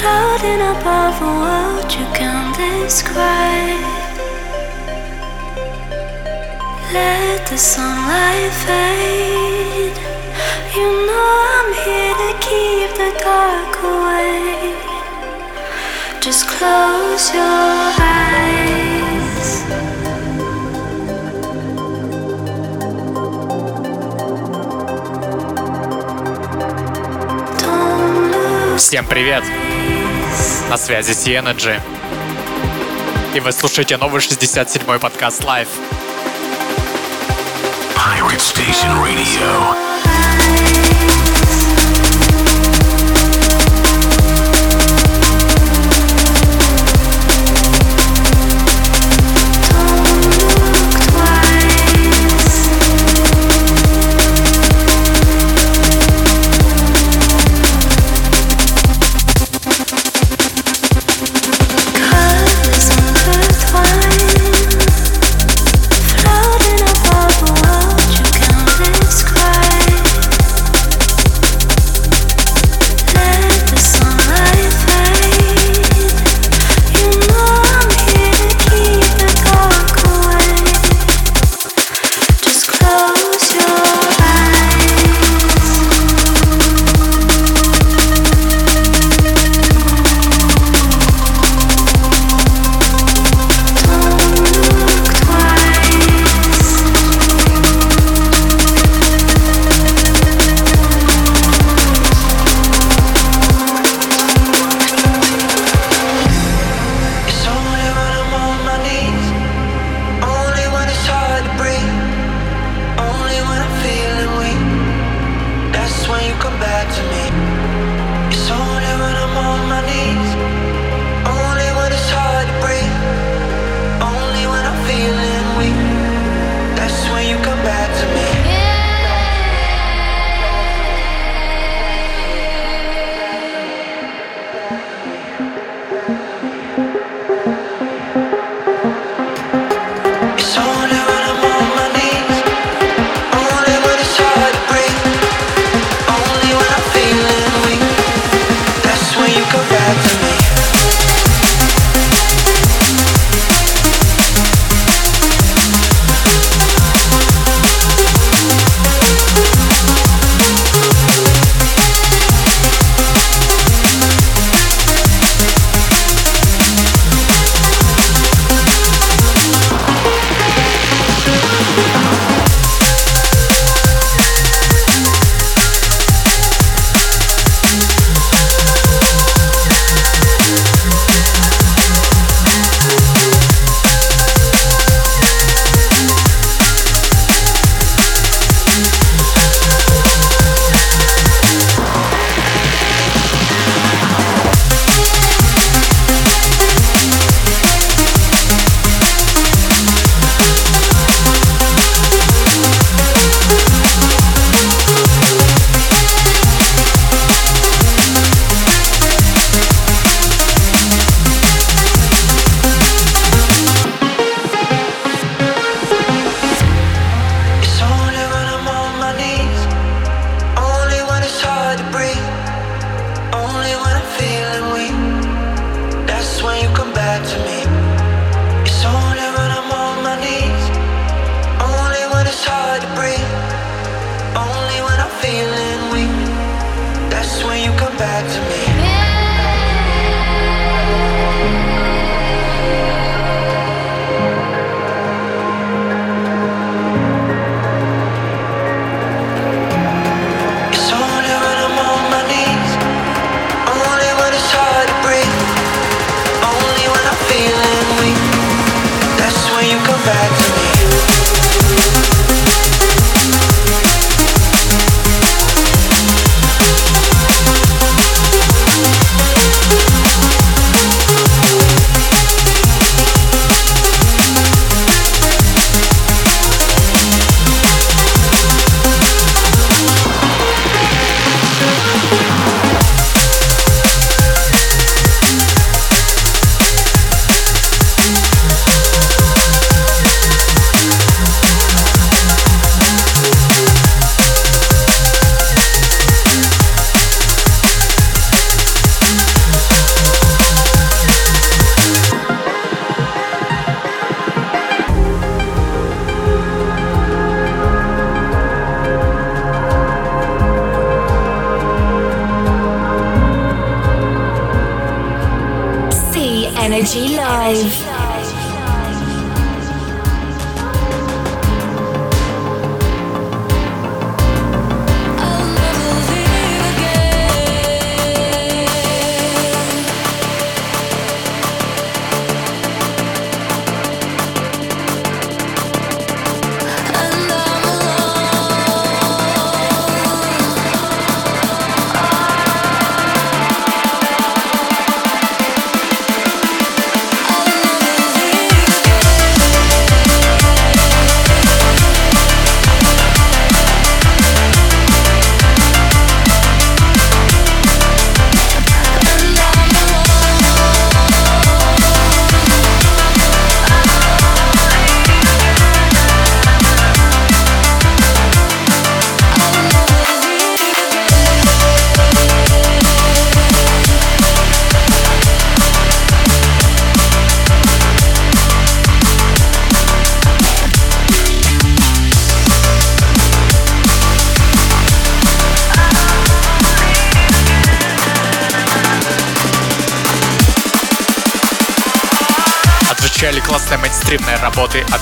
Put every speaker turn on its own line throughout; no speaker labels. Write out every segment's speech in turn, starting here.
Floating above a world you can't describe. Let the sunlight fade. You know I'm here to keep the dark away. Just close your eyes.
Всем привет! На связи C-Energy. И вы слушаете новый 67-й подкаст Live.
Pirate Station Radio.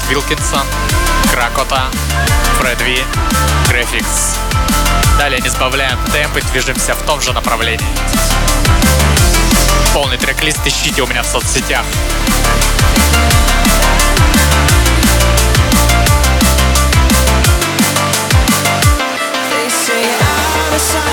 Вилкинсон, Кракота, Фред Ви, Graphics. Далее не сбавляем темп и движемся в том же направлении. Полный трек-лист ищите у меня в соцсетях.
forget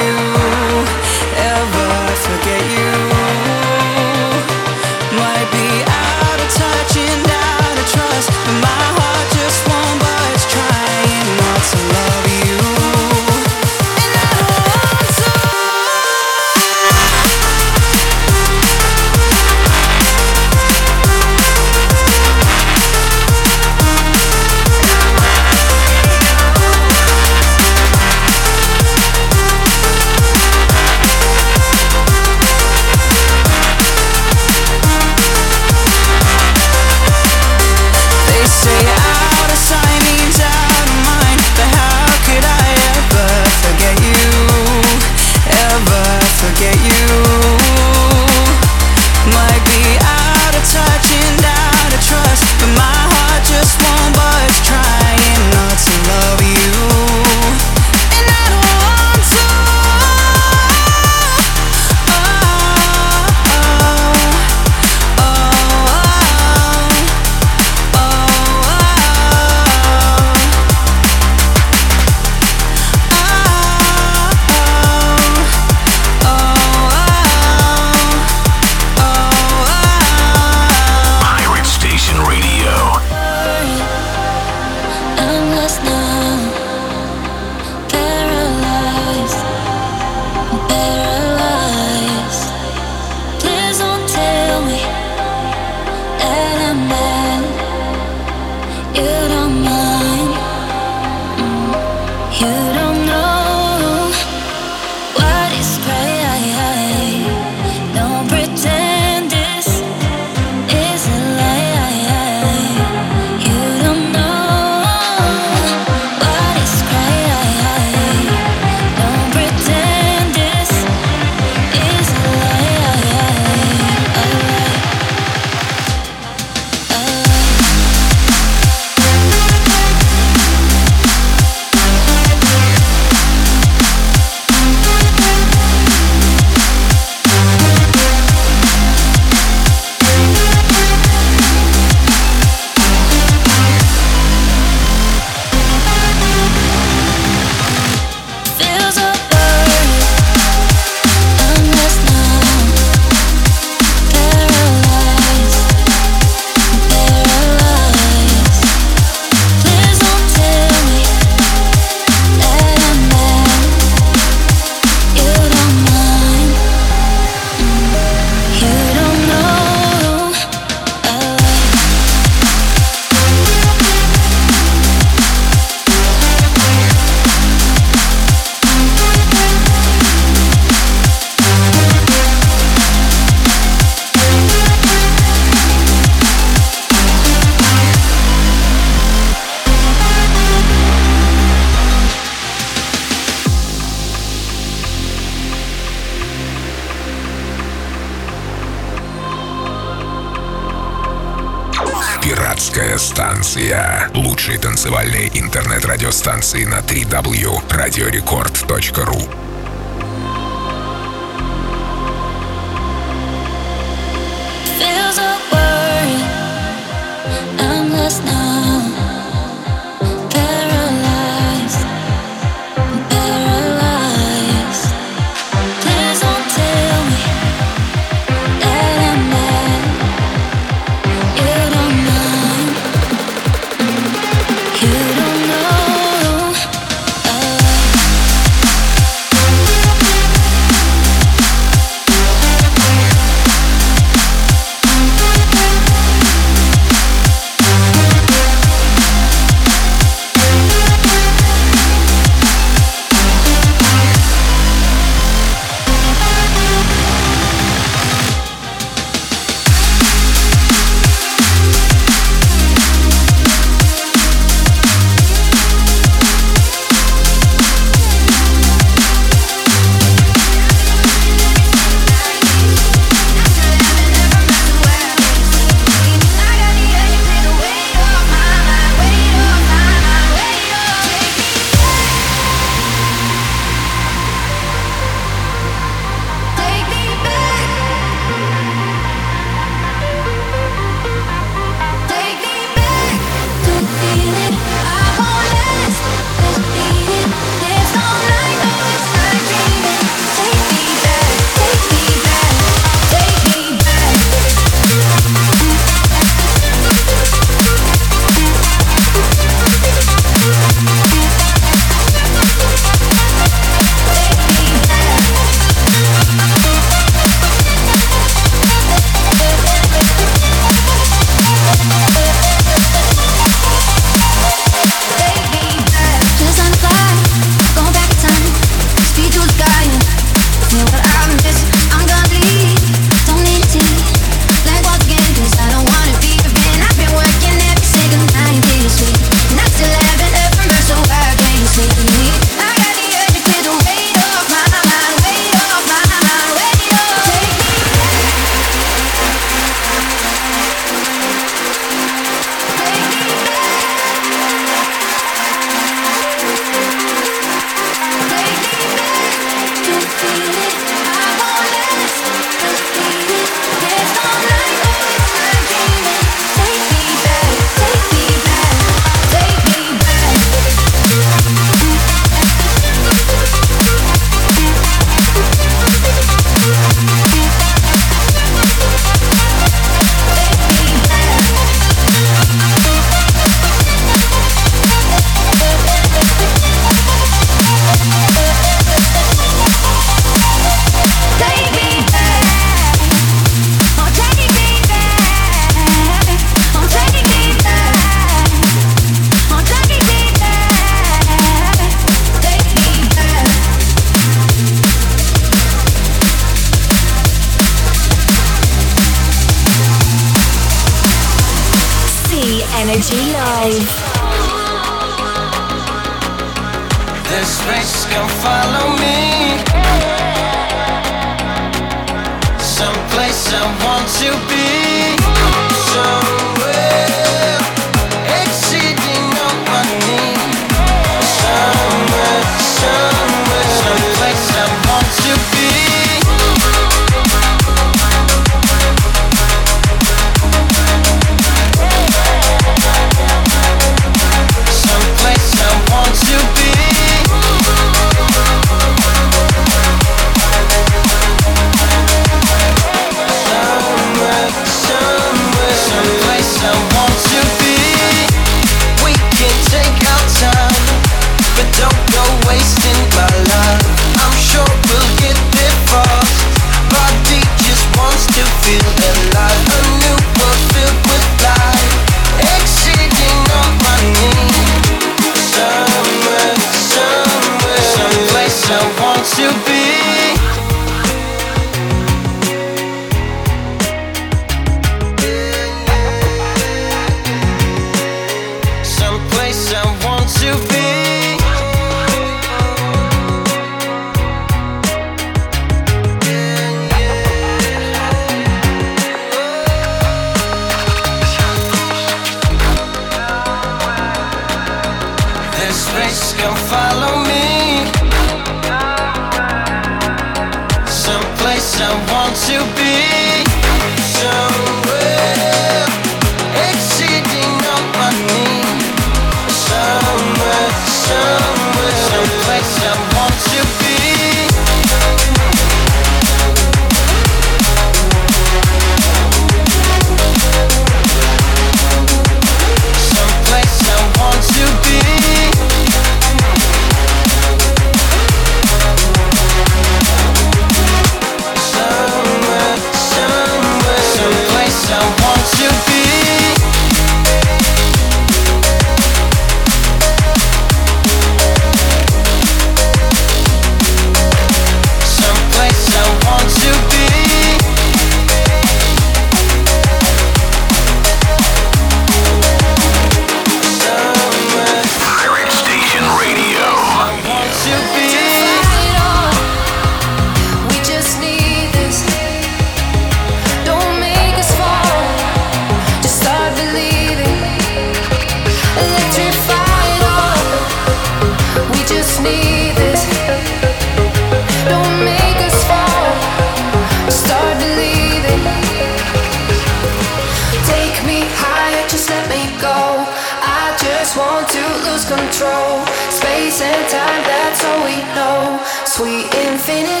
finish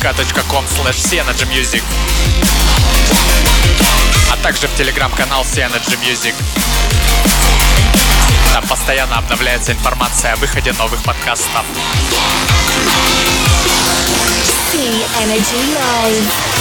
vk.com slash Music, а также в телеграм-канал Synergy Music. Там постоянно обновляется информация о выходе новых подкастов.
Energy Live.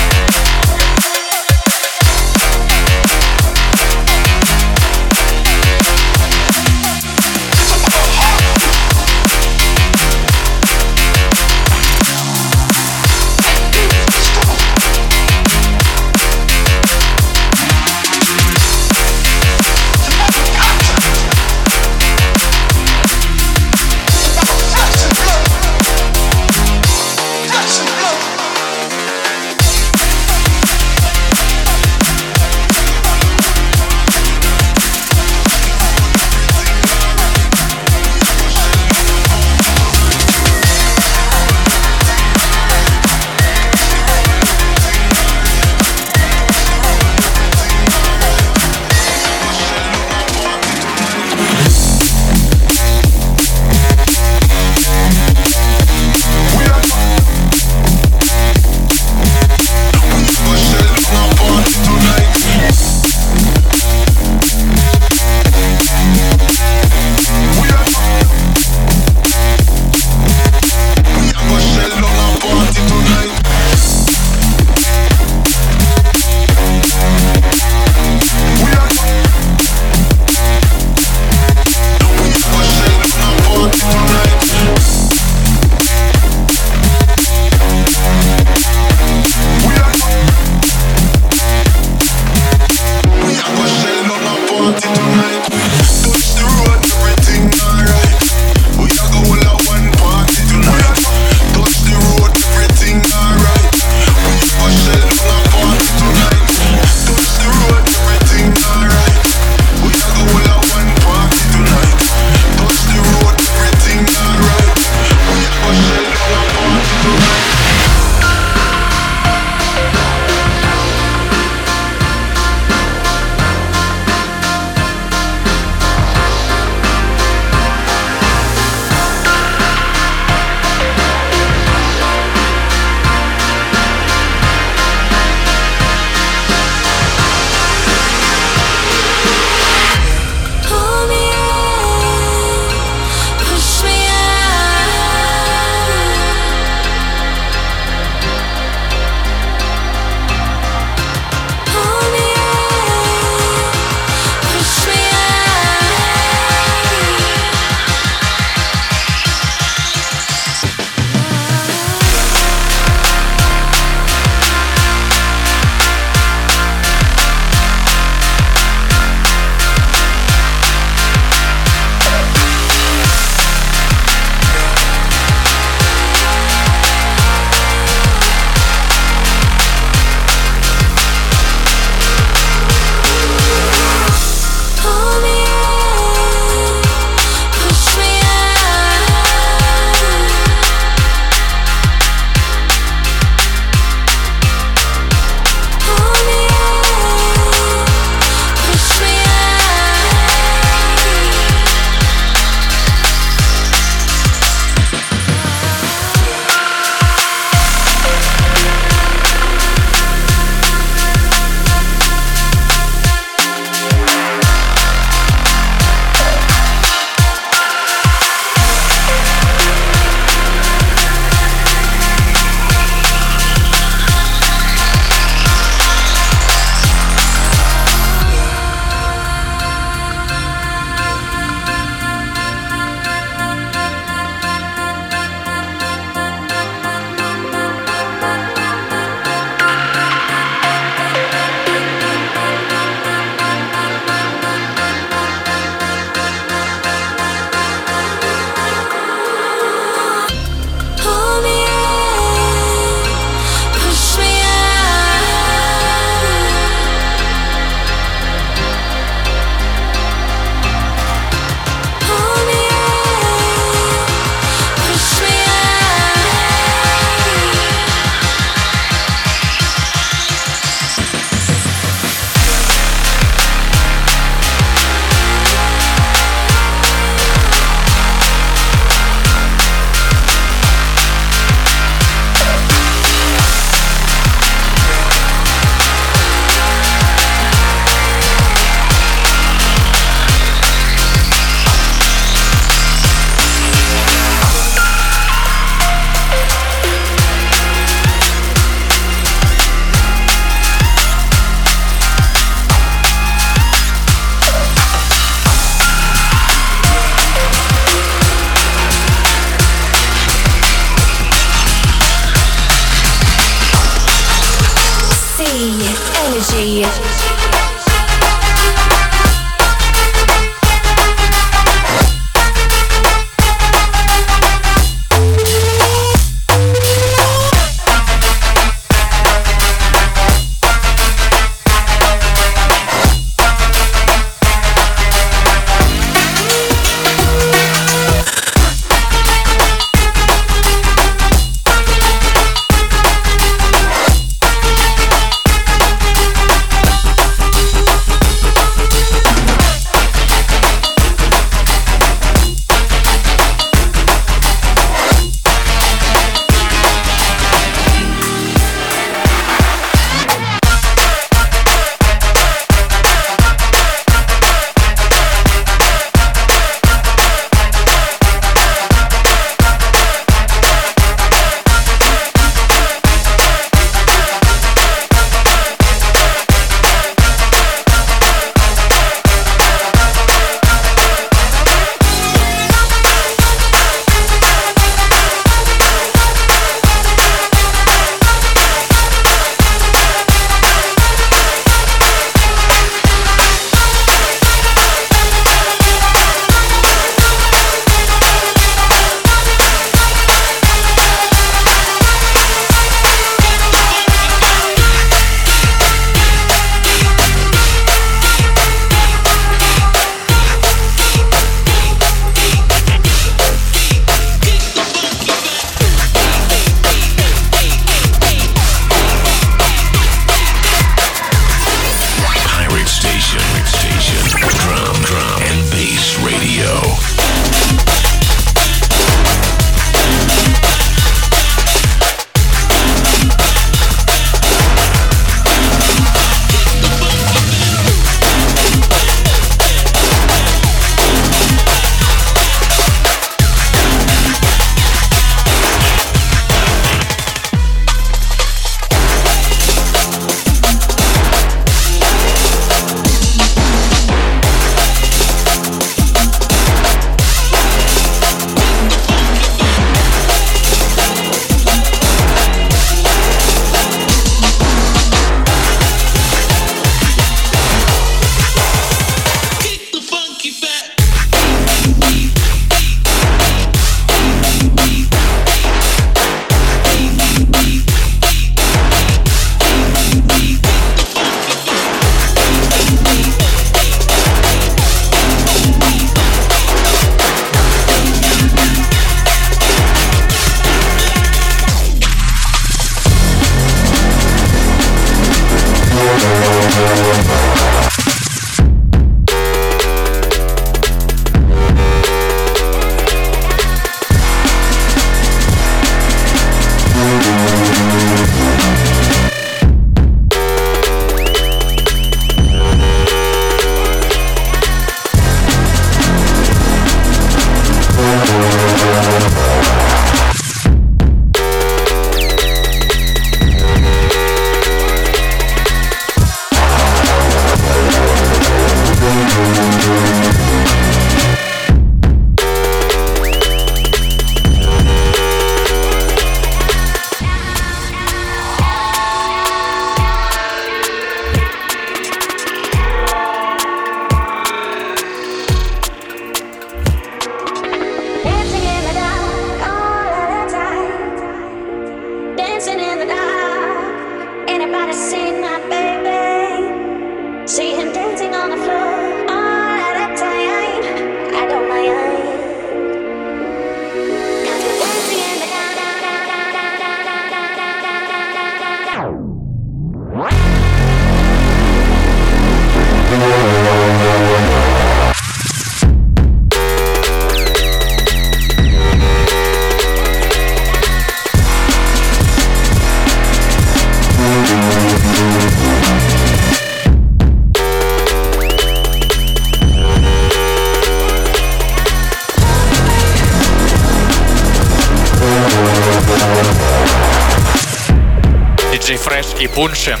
Bunchen.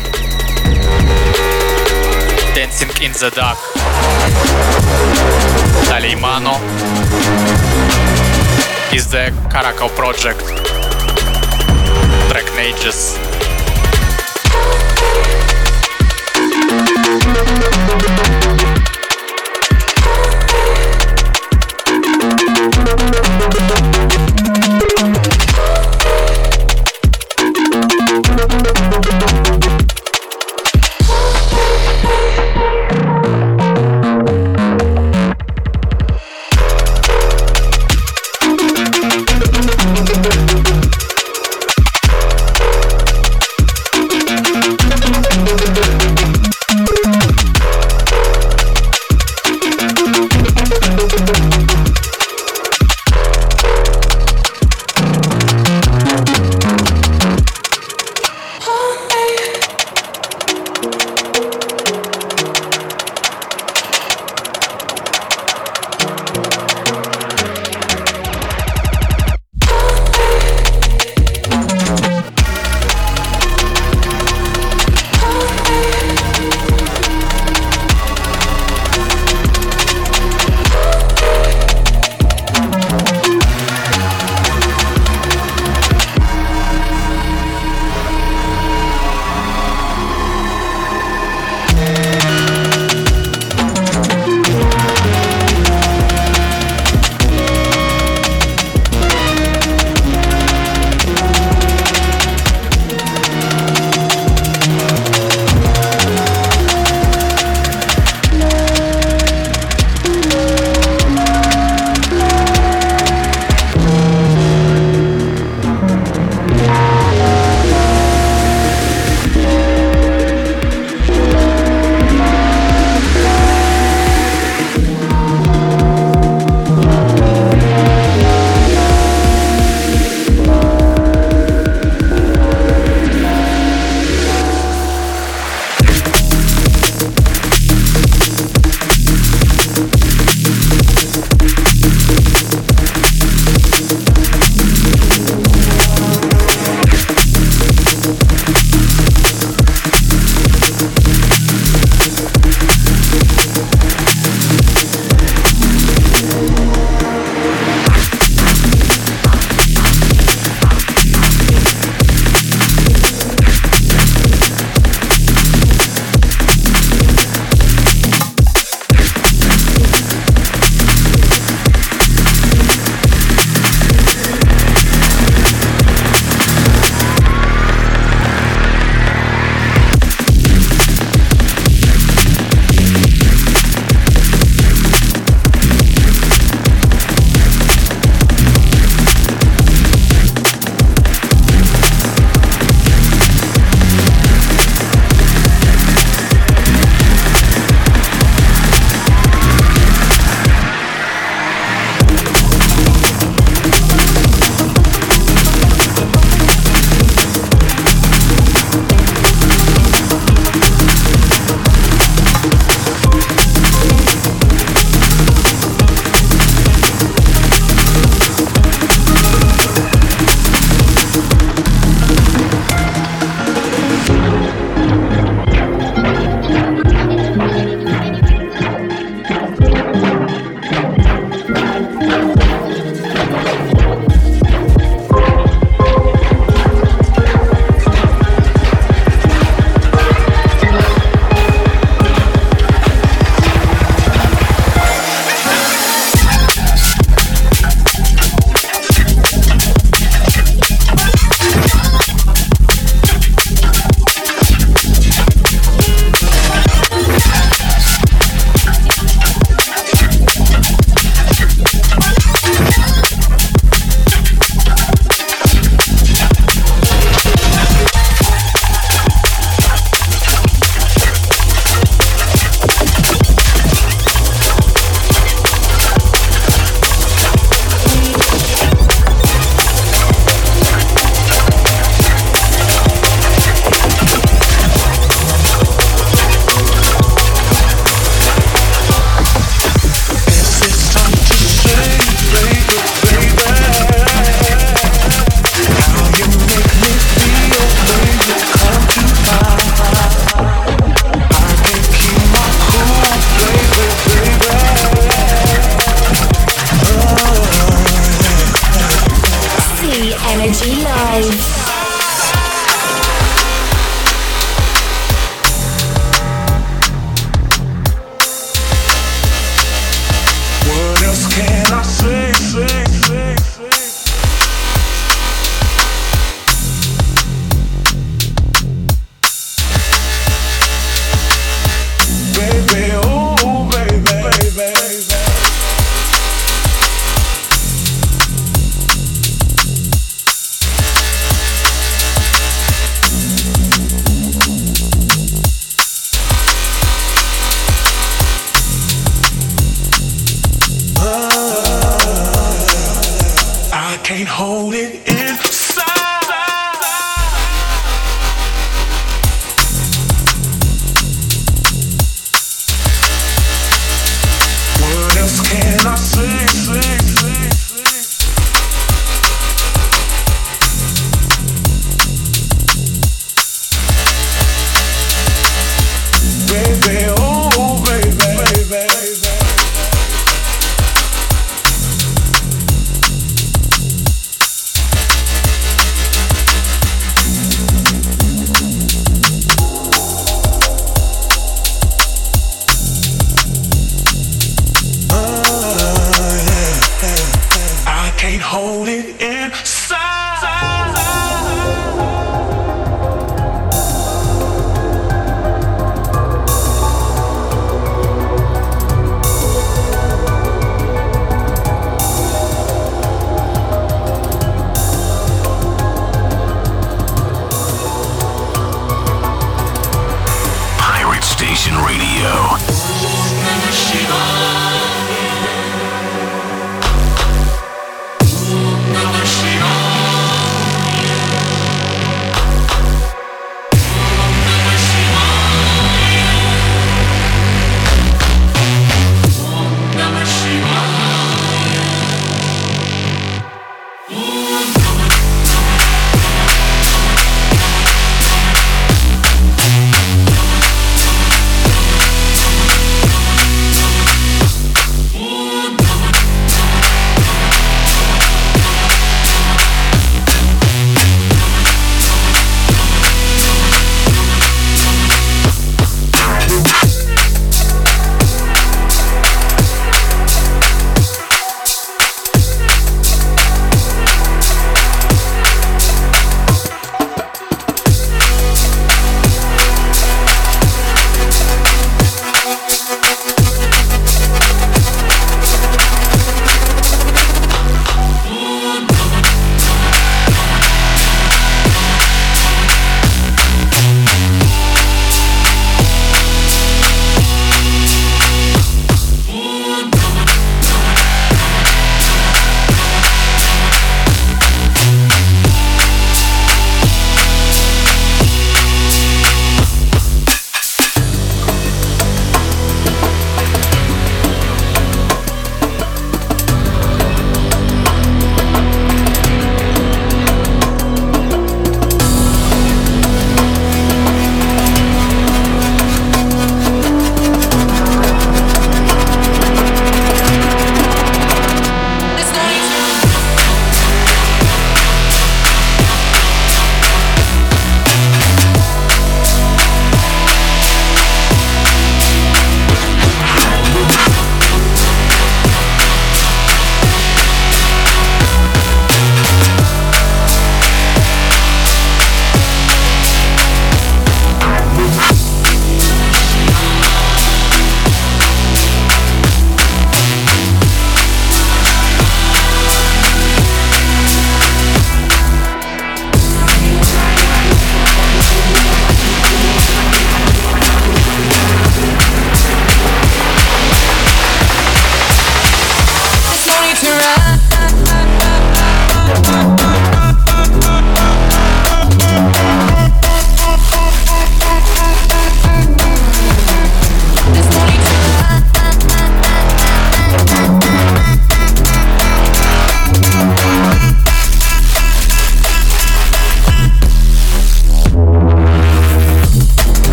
Dancing in the Dark. Taleimano is the Caracal project. Track Nages. Thank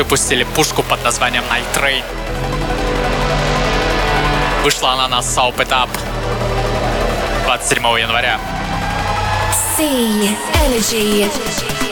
выпустили пушку под названием Night Train. Вышла она на Soap It Up 27 января.
C Energy.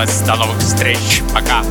Понравилось. До новых встреч. Пока.